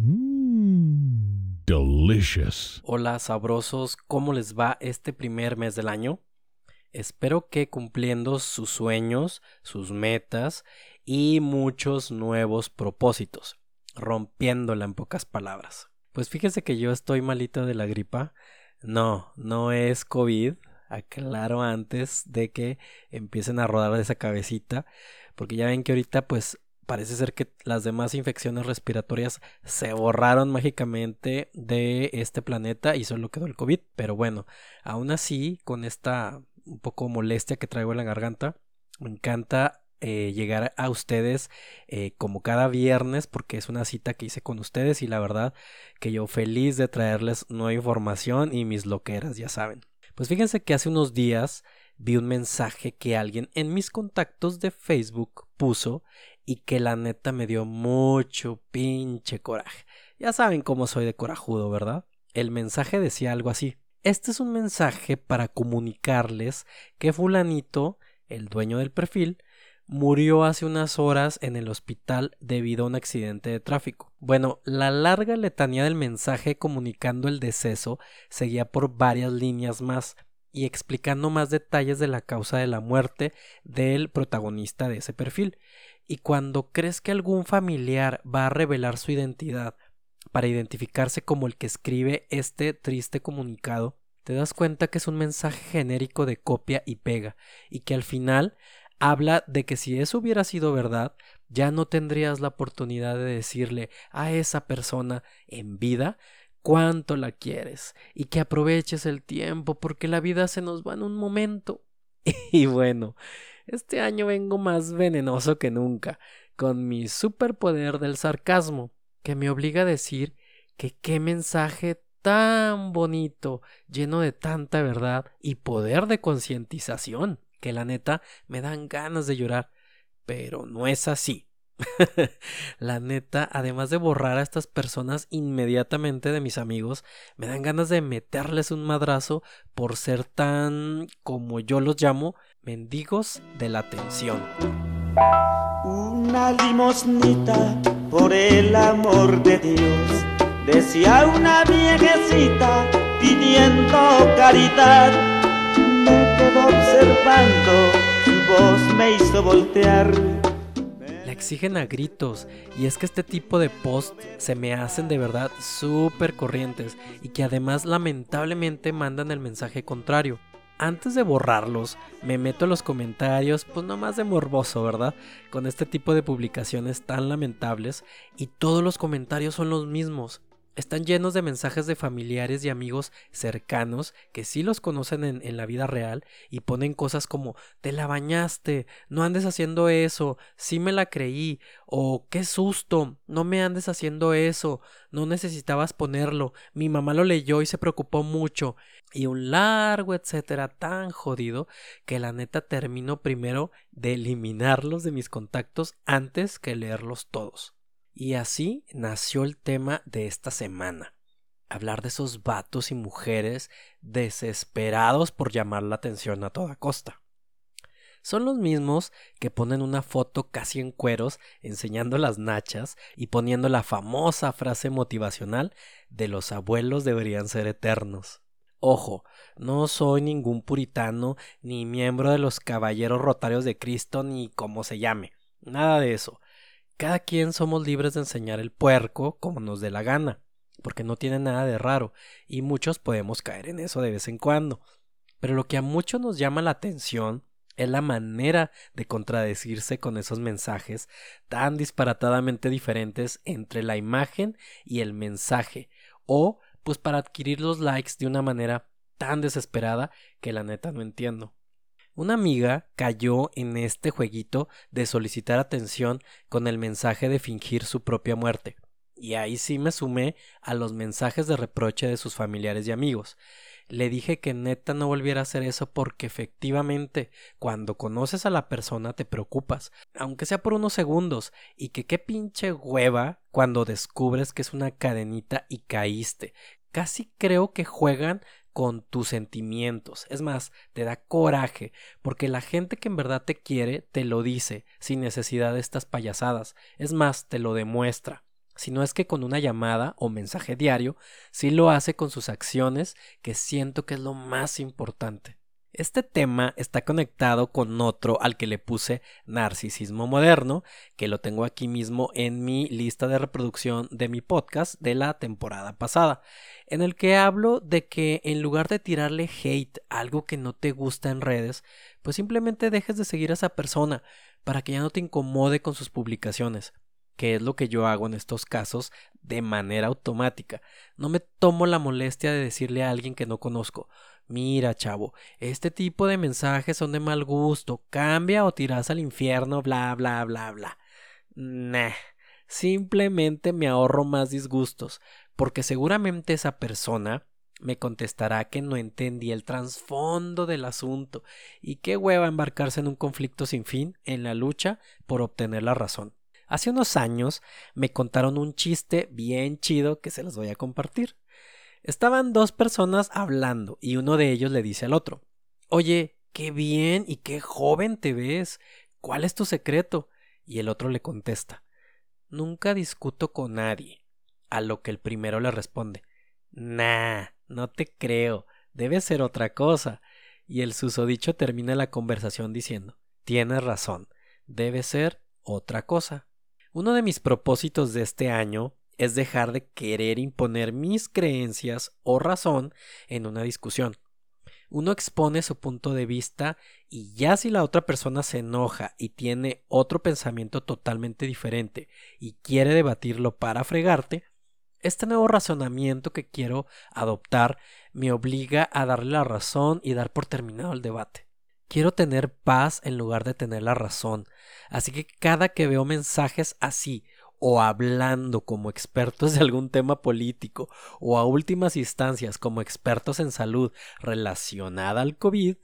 Mmm, delicious. Hola sabrosos, ¿cómo les va este primer mes del año? Espero que cumpliendo sus sueños, sus metas y muchos nuevos propósitos, rompiéndola en pocas palabras. Pues fíjese que yo estoy malito de la gripa. No, no es COVID, aclaro antes de que empiecen a rodar de esa cabecita, porque ya ven que ahorita pues parece ser que las demás infecciones respiratorias se borraron mágicamente de este planeta y solo quedó el COVID. Pero bueno, aún así, con esta un poco molestia que traigo en la garganta, me encanta eh, llegar a ustedes eh, como cada viernes porque es una cita que hice con ustedes y la verdad que yo feliz de traerles nueva información y mis loqueras, ya saben. Pues fíjense que hace unos días vi un mensaje que alguien en mis contactos de Facebook puso y que la neta me dio mucho pinche coraje. Ya saben cómo soy de corajudo, ¿verdad? El mensaje decía algo así. Este es un mensaje para comunicarles que fulanito, el dueño del perfil, murió hace unas horas en el hospital debido a un accidente de tráfico. Bueno, la larga letanía del mensaje comunicando el deceso seguía por varias líneas más y explicando más detalles de la causa de la muerte del protagonista de ese perfil. Y cuando crees que algún familiar va a revelar su identidad para identificarse como el que escribe este triste comunicado, te das cuenta que es un mensaje genérico de copia y pega, y que al final habla de que si eso hubiera sido verdad, ya no tendrías la oportunidad de decirle a esa persona en vida cuánto la quieres y que aproveches el tiempo porque la vida se nos va en un momento. Y bueno, este año vengo más venenoso que nunca, con mi superpoder del sarcasmo, que me obliga a decir que qué mensaje tan bonito, lleno de tanta verdad y poder de concientización que la neta me dan ganas de llorar, pero no es así. la neta, además de borrar a estas personas inmediatamente de mis amigos, me dan ganas de meterles un madrazo por ser tan, como yo los llamo, mendigos de la atención. Una limosnita por el amor de Dios, decía una viejecita pidiendo caridad observando, su voz me hizo voltear. La exigen a gritos y es que este tipo de posts se me hacen de verdad súper corrientes y que además lamentablemente mandan el mensaje contrario. Antes de borrarlos, me meto a los comentarios, pues no más de morboso, ¿verdad? Con este tipo de publicaciones tan lamentables y todos los comentarios son los mismos están llenos de mensajes de familiares y amigos cercanos que sí los conocen en, la vida real y ponen cosas como te la bañaste, no andes haciendo eso, sí me la creí, o qué susto, no me andes haciendo eso, no necesitabas ponerlo, mi mamá lo leyó y se preocupó mucho, y un largo etcétera tan jodido que la neta termino primero de eliminarlos de mis contactos antes que leerlos todos. Y así nació el tema de esta semana. Hablar de esos vatos y mujeres desesperados por llamar la atención a toda costa. Son los mismos que ponen una foto casi en cueros enseñando las nachas y poniendo la famosa frase motivacional de los abuelos deberían ser eternos. Ojo, no soy ningún puritano, ni miembro de los caballeros rotarios de Cristo, ni como se llame. Nada de eso. Cada quien somos libres de enseñar el puerco como nos dé la gana, porque no tiene nada de raro, y muchos podemos caer en eso de vez en cuando. Pero lo que a muchos nos llama la atención es la manera de contradecirse con esos mensajes tan disparatadamente diferentes entre la imagen y el mensaje, o pues para adquirir los likes de una manera tan desesperada que la neta no entiendo. Una amiga cayó en este jueguito de solicitar atención con el mensaje de fingir su propia muerte. Y ahí sí me sumé a los mensajes de reproche de sus familiares y amigos. Le dije que neta no volviera a hacer eso porque efectivamente cuando conoces a la persona te preocupas, aunque sea por unos segundos, y que qué pinche hueva cuando descubres que es una cadenita y caíste. Casi creo que juegan con tus sentimientos. Es más, te da coraje, porque la gente que en verdad te quiere te lo dice sin necesidad de estas payasadas. Es más, te lo demuestra. sino es que con una llamada o mensaje diario, sí lo hace con sus acciones, que siento que es lo más importante. Este tema está conectado con otro al que le puse narcisismo moderno, que lo tengo aquí mismo en mi lista de reproducción de mi podcast de la temporada pasada, en el que hablo de que en lugar de tirarle hate a algo que no te gusta en redes, pues simplemente dejes de seguir a esa persona para que ya no te incomode con sus publicaciones que es lo que yo hago en estos casos de manera automática. No me tomo la molestia de decirle a alguien que no conozco, mira chavo, este tipo de mensajes son de mal gusto, cambia o tiras al infierno, bla, bla, bla, bla. Nah, simplemente me ahorro más disgustos, porque seguramente esa persona me contestará que no entendí el trasfondo del asunto y qué hueva embarcarse en un conflicto sin fin en la lucha por obtener la razón. Hace unos años me contaron un chiste bien chido que se los voy a compartir. Estaban dos personas hablando y uno de ellos le dice al otro Oye, qué bien y qué joven te ves. ¿Cuál es tu secreto? Y el otro le contesta Nunca discuto con nadie. A lo que el primero le responde Nah, no te creo. Debe ser otra cosa. Y el susodicho termina la conversación diciendo Tienes razón. Debe ser otra cosa. Uno de mis propósitos de este año es dejar de querer imponer mis creencias o razón en una discusión. Uno expone su punto de vista y ya si la otra persona se enoja y tiene otro pensamiento totalmente diferente y quiere debatirlo para fregarte, este nuevo razonamiento que quiero adoptar me obliga a darle la razón y dar por terminado el debate. Quiero tener paz en lugar de tener la razón. Así que cada que veo mensajes así, o hablando como expertos de algún tema político, o a últimas instancias como expertos en salud relacionada al COVID,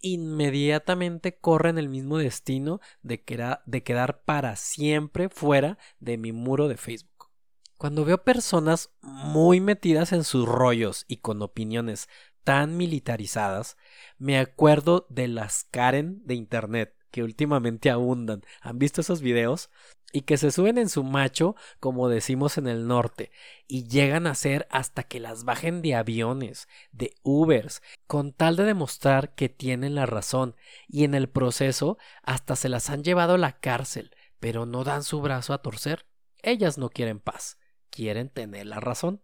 inmediatamente corren el mismo destino de, de quedar para siempre fuera de mi muro de Facebook. Cuando veo personas muy metidas en sus rollos y con opiniones tan militarizadas, me acuerdo de las Karen de Internet que últimamente abundan. ¿Han visto esos videos? Y que se suben en su macho, como decimos en el norte, y llegan a ser hasta que las bajen de aviones, de Ubers, con tal de demostrar que tienen la razón, y en el proceso hasta se las han llevado a la cárcel, pero no dan su brazo a torcer. Ellas no quieren paz, quieren tener la razón.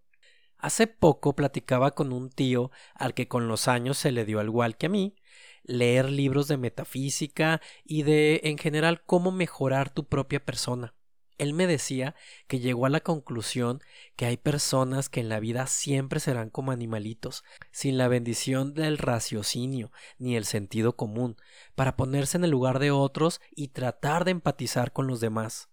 Hace poco platicaba con un tío al que con los años se le dio al igual que a mí leer libros de metafísica y de en general cómo mejorar tu propia persona. Él me decía que llegó a la conclusión que hay personas que en la vida siempre serán como animalitos, sin la bendición del raciocinio ni el sentido común, para ponerse en el lugar de otros y tratar de empatizar con los demás.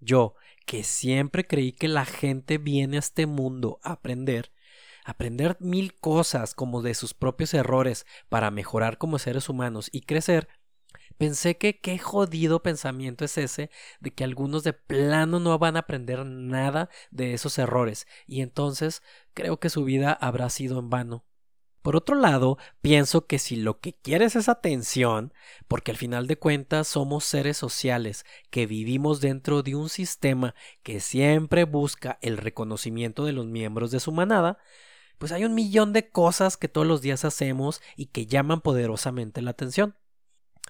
Yo, que siempre creí que la gente viene a este mundo a aprender, aprender mil cosas como de sus propios errores para mejorar como seres humanos y crecer, pensé que qué jodido pensamiento es ese de que algunos de plano no van a aprender nada de esos errores y entonces creo que su vida habrá sido en vano. Por otro lado, pienso que si lo que quieres es atención, porque al final de cuentas somos seres sociales que vivimos dentro de un sistema que siempre busca el reconocimiento de los miembros de su manada, pues hay un millón de cosas que todos los días hacemos y que llaman poderosamente la atención.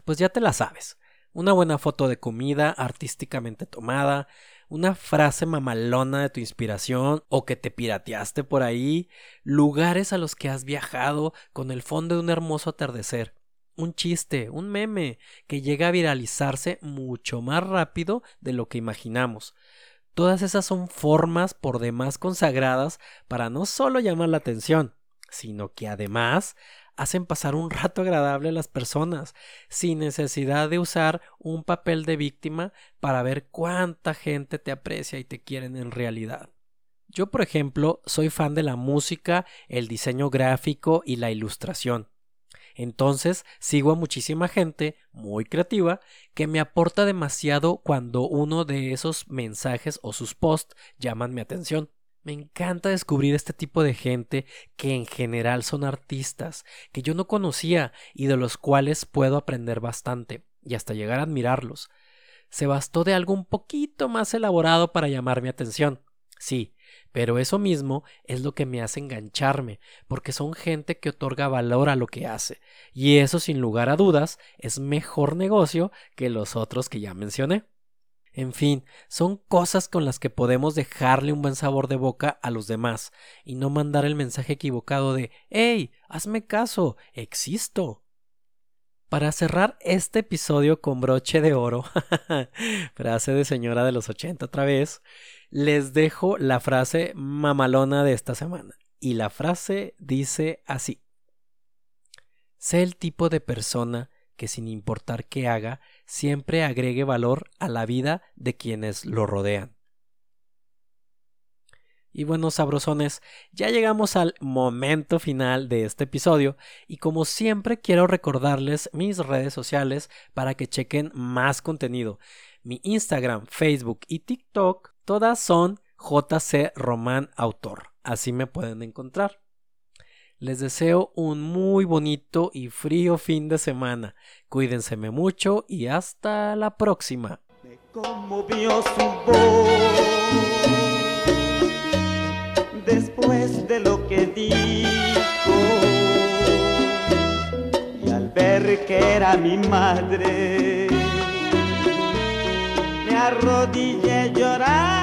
Pues ya te la sabes. Una buena foto de comida artísticamente tomada, una frase mamalona de tu inspiración o que te pirateaste por ahí, lugares a los que has viajado con el fondo de un hermoso atardecer, un chiste, un meme que llega a viralizarse mucho más rápido de lo que imaginamos. Todas esas son formas por demás consagradas para no solo llamar la atención, sino que además hacen pasar un rato agradable a las personas, sin necesidad de usar un papel de víctima para ver cuánta gente te aprecia y te quieren en realidad. Yo, por ejemplo, soy fan de la música, el diseño gráfico y la ilustración. Entonces sigo a muchísima gente muy creativa que me aporta demasiado cuando uno de esos mensajes o sus posts llaman mi atención. Me encanta descubrir este tipo de gente que en general son artistas, que yo no conocía y de los cuales puedo aprender bastante y hasta llegar a admirarlos. Se bastó de algo un poquito más elaborado para llamar mi atención. Sí, pero eso mismo es lo que me hace engancharme, porque son gente que otorga valor a lo que hace, y eso sin lugar a dudas es mejor negocio que los otros que ya mencioné. En fin, son cosas con las que podemos dejarle un buen sabor de boca a los demás y no mandar el mensaje equivocado de ¡Hey! Hazme caso, existo. Para cerrar este episodio con broche de oro, frase de señora de los 80 otra vez, les dejo la frase mamalona de esta semana. Y la frase dice así. Sé el tipo de persona que sin importar qué haga, siempre agregue valor a la vida de quienes lo rodean. Y bueno, sabrosones, ya llegamos al momento final de este episodio y como siempre quiero recordarles mis redes sociales para que chequen más contenido. Mi Instagram, Facebook y TikTok, todas son JC Román Autor. Así me pueden encontrar. Les deseo un muy bonito y frío fin de semana. Cuídense mucho y hasta la próxima. Me conmovió su voz después de lo que dijo y al ver que era mi madre me arrodillé llorar